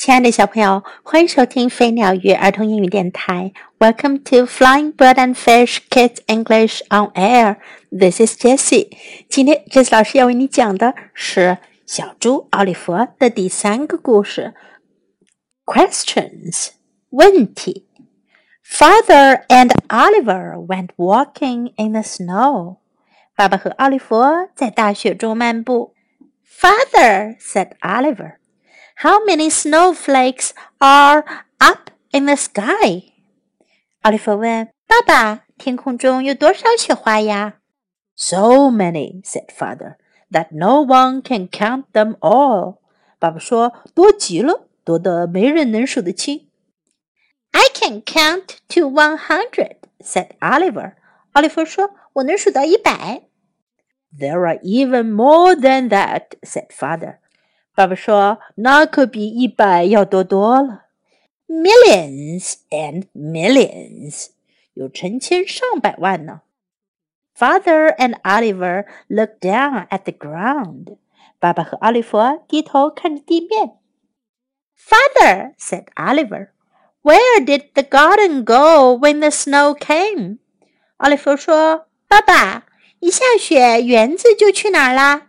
亲爱的小朋友，欢迎收听飞鸟鱼儿童英语电台。Welcome to Flying Bird and Fish Kids English on Air. This is Jessie. 今天 Jessie 老师要为你讲的是小猪奥利弗的第三个故事。Questions 问题。Father and Oliver went walking in the snow. 爸爸和奥利弗在大雪中漫步。Father said Oliver. How many snowflakes are up in the sky? 奥利弗问：“爸爸，天空中有多少雪花呀？”So many, said father, that no one can count them all. 爸爸说：“多极了，多得没人能数得清。” I can count to one hundred, said Oliver. 奥利弗说：“我能数到一百。” There are even more than that, said father. 爸爸说：“那可比一百要多多了。Millions and millions，有成千上百万呢。” Father and Oliver looked down at the ground. 爸爸和奥利弗低头看着地面。Father said Oliver, "Where did the garden go when the snow came?" 奥利弗说：“爸爸，一下雪，园子就去哪儿啦？”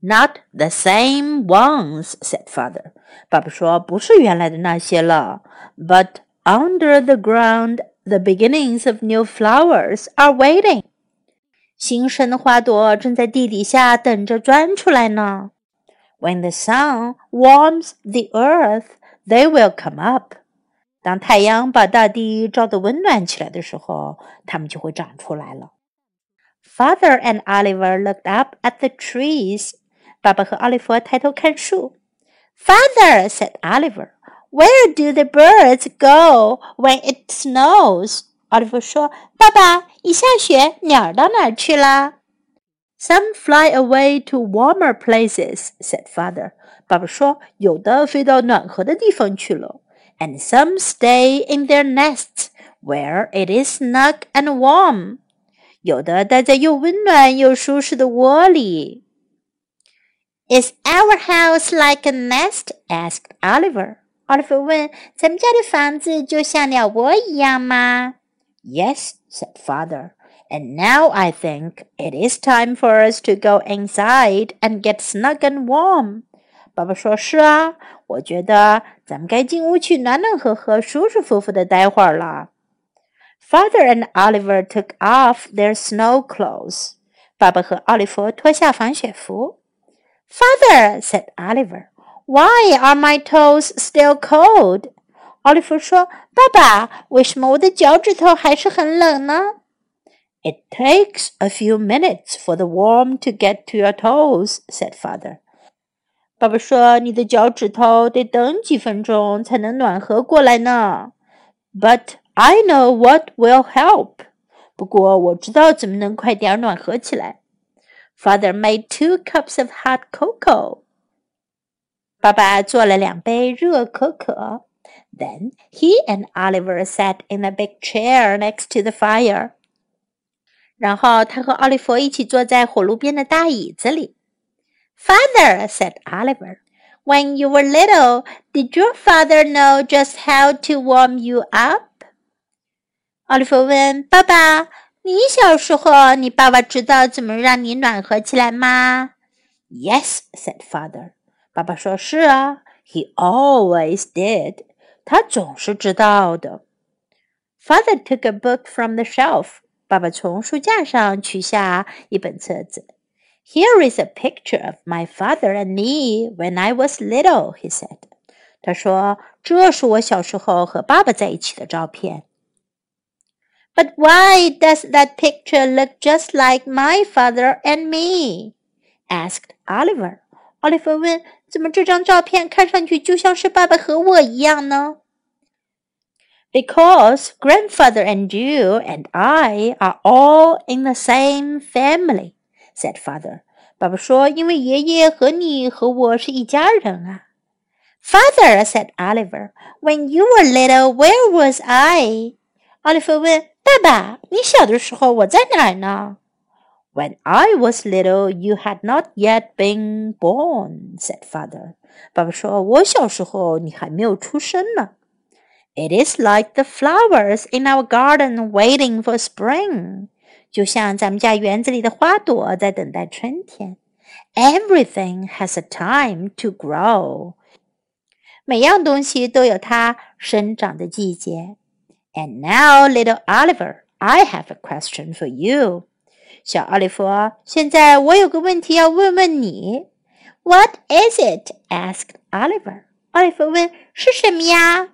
Not the same ones," said father. 爸爸说：“不是原来的那些了。But under the ground, the beginnings of new flowers are waiting. 新生的花朵正在地底下等着钻出来呢。When the sun warms the earth, they will come up. 当太阳把大地照得温暖起来的时候，它们就会长出来了。Father and Oliver looked up at the trees 爸爸和奥利弗抬头看树。Father said Oliver, "Where do the birds go when it snows?" 奥利弗说：“爸爸，一下雪，鸟儿到哪儿去啦？”Some fly away to warmer places," said father. 爸爸说：“有的飞到暖和的地方去了。And some stay in their nests where it is snug and warm. 有的待在又温暖又舒适的窝里。” Is our house like a nest? asked Oliver. Oliver 问：“咱们家的房子就像鸟窝一样吗？” Yes, said father. And now I think it is time for us to go inside and get snug and warm. 爸爸说：“是啊，我觉得咱们该进屋去暖暖和和、舒舒服服的待会儿了。” Father and Oliver took off their snow clothes. 爸爸和奥利弗脱下防雪服。 Father, said Oliver, why are my toes still cold? 奥利弗说：“爸爸，为什么我的脚趾头还是很冷呢？”It takes a few minutes for the warm to get to your toes," said father. 爸爸说：“你的脚趾头得等几分钟才能暖和过来呢。” But I know what will help. 不过我知道怎么能快点暖和起来。 Father made two cups of hot cocoa. 爸爸做了两杯热可可。Then he and Oliver sat in a big chair next to the fire. 然后他和奥利弗一起坐在火炉边的大椅子里。Father said Oliver, when you were little, did your father know just how to warm you up? 奥利弗问爸爸。 你小时候，你爸爸知道怎么让你暖和起来吗？Yes, said father. 爸爸说是啊，He always did. 他总是知道的。Father took a book from the shelf. 爸爸从书架上取下一本册子。Here is a picture of my father and me when I was little, he said. 他说：“这是我小时候和爸爸在一起的照片。” But why does that picture look just like my father and me? asked Oliver. 奥利弗问：“怎么这张照片看上去就像是爸爸和我一样呢 Because grandfather and you and I are all in the same family, said father. 爸爸说：“因为爷爷和你和我是一家人啊。” Father said Oliver, "When you were little, where was I?" 奥利弗问：“爸爸，你小的时候我在哪儿呢？” When I was little, you had not yet been born," said father. 爸爸说：“我小时候你还没有出生呢。” It is like the flowers in our garden waiting for spring. 就像咱们家园子里的花朵在等待春天。Everything has a time to grow. 每样东西都有它生长的季节。 And now, little Oliver, I have a question for you. 小奥利弗，现在我有个问题要问问你。What is it? asked Oliver. 奥利弗问：“是什么呀？”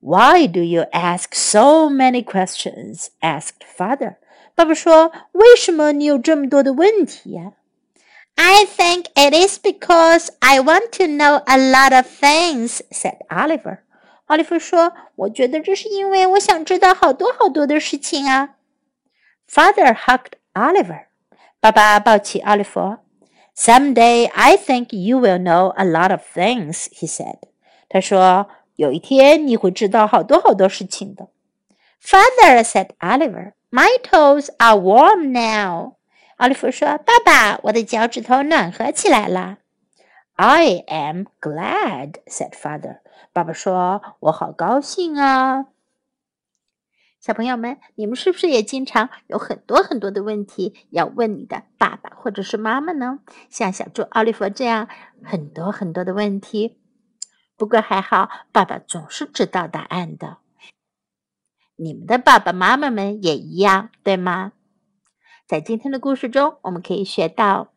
Why do you ask so many questions? asked father. 爸爸说：“为什么你有这么多的问题呀、啊、？”I think it is because I want to know a lot of things," said Oliver. 奥利弗说：“我觉得这是因为我想知道好多好多的事情啊。” Father hugged Oliver. 爸爸抱起奥利弗。Someday I think you will know a lot of things, he said. 他说：“有一天你会知道好多好多事情的。” Father said Oliver. My toes are warm now. 奥利弗说：“爸爸，我的脚趾头暖和起来了。” I am glad," said father. 爸爸说：“我好高兴啊。”小朋友们，你们是不是也经常有很多很多的问题要问你的爸爸或者是妈妈呢？像小猪奥利弗这样很多很多的问题。不过还好，爸爸总是知道答案的。你们的爸爸妈妈们也一样，对吗？在今天的故事中，我们可以学到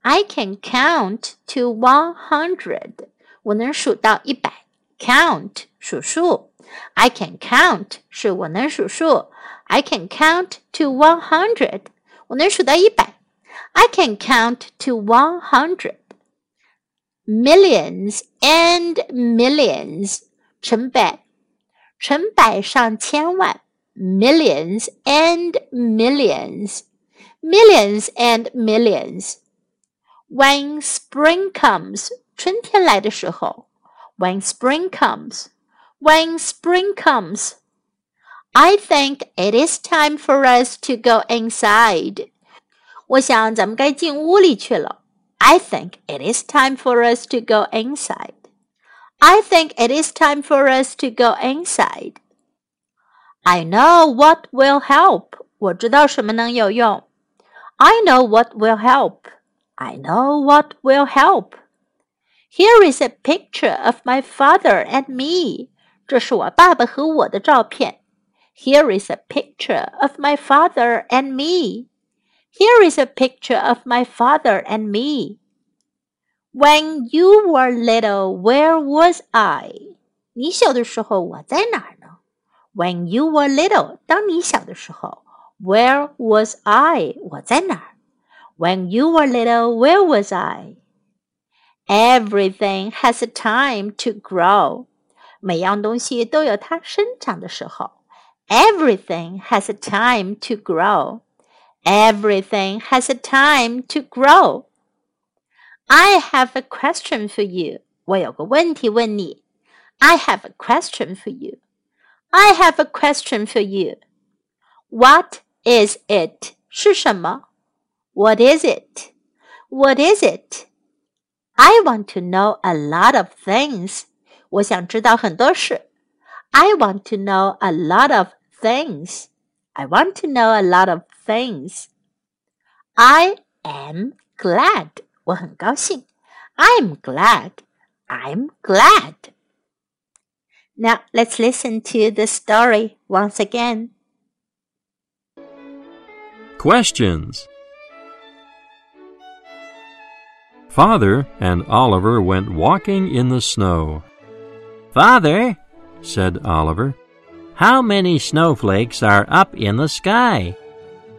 ：I can count to one hundred。我能数到一百。Count 数数。I can count 是我能数数。I can count to one hundred。我能数到一百。I can count to one hundred。Millions and millions，成百。成百上千万，millions and millions, millions and millions. When spring comes，春天来的时候 ，When spring comes, when spring comes, I think it is time for us to go inside. 我想咱们该进屋里去了。I think it is time for us to go inside. I think it is time for us to go inside. I know what will help. 我知道什么能有用。I know what will help. I know what will help. Here is a picture of my father and me. 这是我爸爸和我的照片。Here is a picture of my father and me. Here is a picture of my father and me. When you were little, where was I? 你小的时候我在哪儿呢？When you were little，当你小的时候，Where was I？我在哪儿？When you were little, where was I? Everything has a time to grow. 每样东西都有它生长的时候。Everything has a time to grow. Everything has a time to grow. I have a question for you. 我有个问题问你。I have a question for you. I have a question for you. What is it? 是什么？What is it? What is it? I want to know a lot of things. 我想知道很多事。I want to know a lot of things. I want to know a lot of things. I am glad. 我很高兴。I'm glad. I'm glad. Now let's listen to the story once again. Questions Father and Oliver went walking in the snow. Father, said Oliver, how many snowflakes are up in the sky?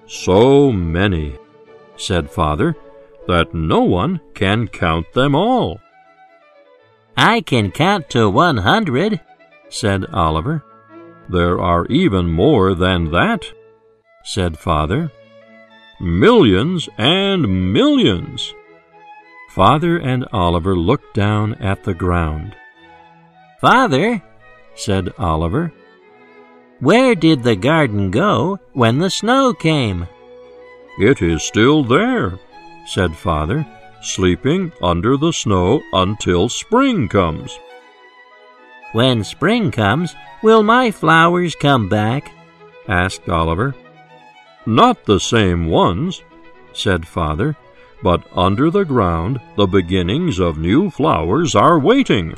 So many, said Father that no one can count them all. I can count to one hundred, said Oliver. There are even more than that, said Father. Millions and millions. Father and Oliver looked down at the ground. Father, said Oliver, where did the garden go when the snow came? It is still there, said Father, sleeping under the snow until spring comes. When spring comes, will my flowers come back? asked Oliver. Not the same ones, said Father, but under the ground the beginnings of new flowers are waiting.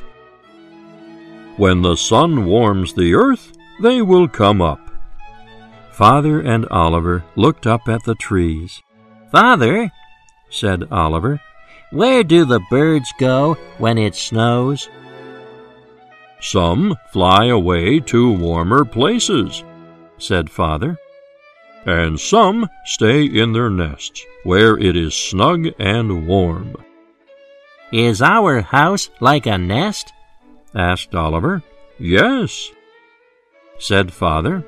When the sun warms the earth, they will come up. Father and Oliver looked up at the trees. Father, said Oliver, where do the birds go when it snows? Some fly away to warmer places, said Father, and some stay in their nests where it is snug and warm. Is our house like a nest? asked Oliver. Yes, said Father.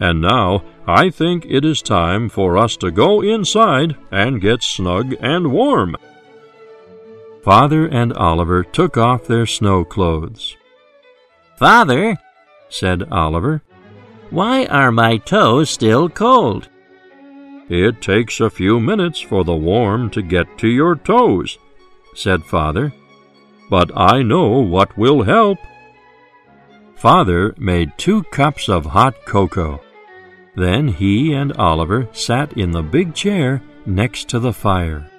And now I think it is time for us to go inside and get snug and warm. Father and Oliver took off their snow clothes. Father, said Oliver, why are my toes still cold? It takes a few minutes for the warm to get to your toes, said Father. But I know what will help. Father made two cups of hot cocoa. Then he and Oliver sat in the big chair next to the fire.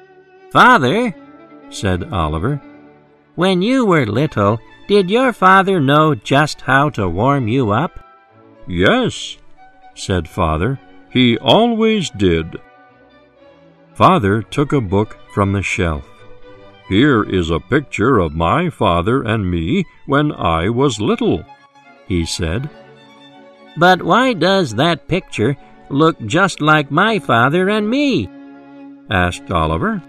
Father, said Oliver, when you were little, did your father know just how to warm you up? Yes, said Father, he always did. Father took a book from the shelf. Here is a picture of my father and me when I was little he said. But why does that picture look just like my father and me? asked Oliver.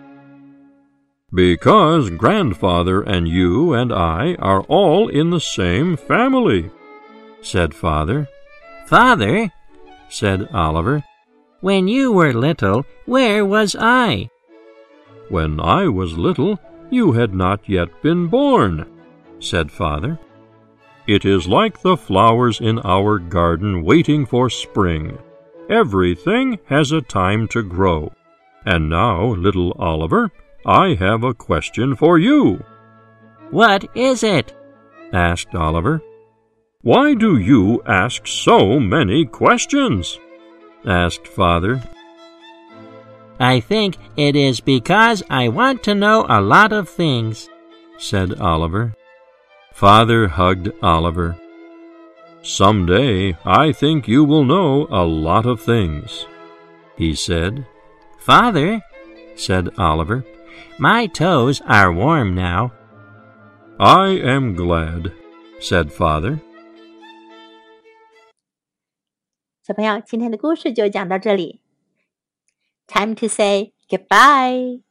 Because grandfather and you and I are all in the same family, said Father. Father, said Oliver, when you were little, where was I? When I was little, you had not yet been born, said Father. It is like the flowers in our garden waiting for spring. Everything has a time to grow. And now, little Oliver, I have a question for you. What is it? asked Oliver. Why do you ask so many questions? asked Father. I think it is because I want to know a lot of things, said Oliver. Father hugged Oliver. Some day I think you will know a lot of things, he said. Father, said Oliver, my toes are warm now. I am glad, said Father. 小朋友，今天的故事就讲到这里。Time to say goodbye.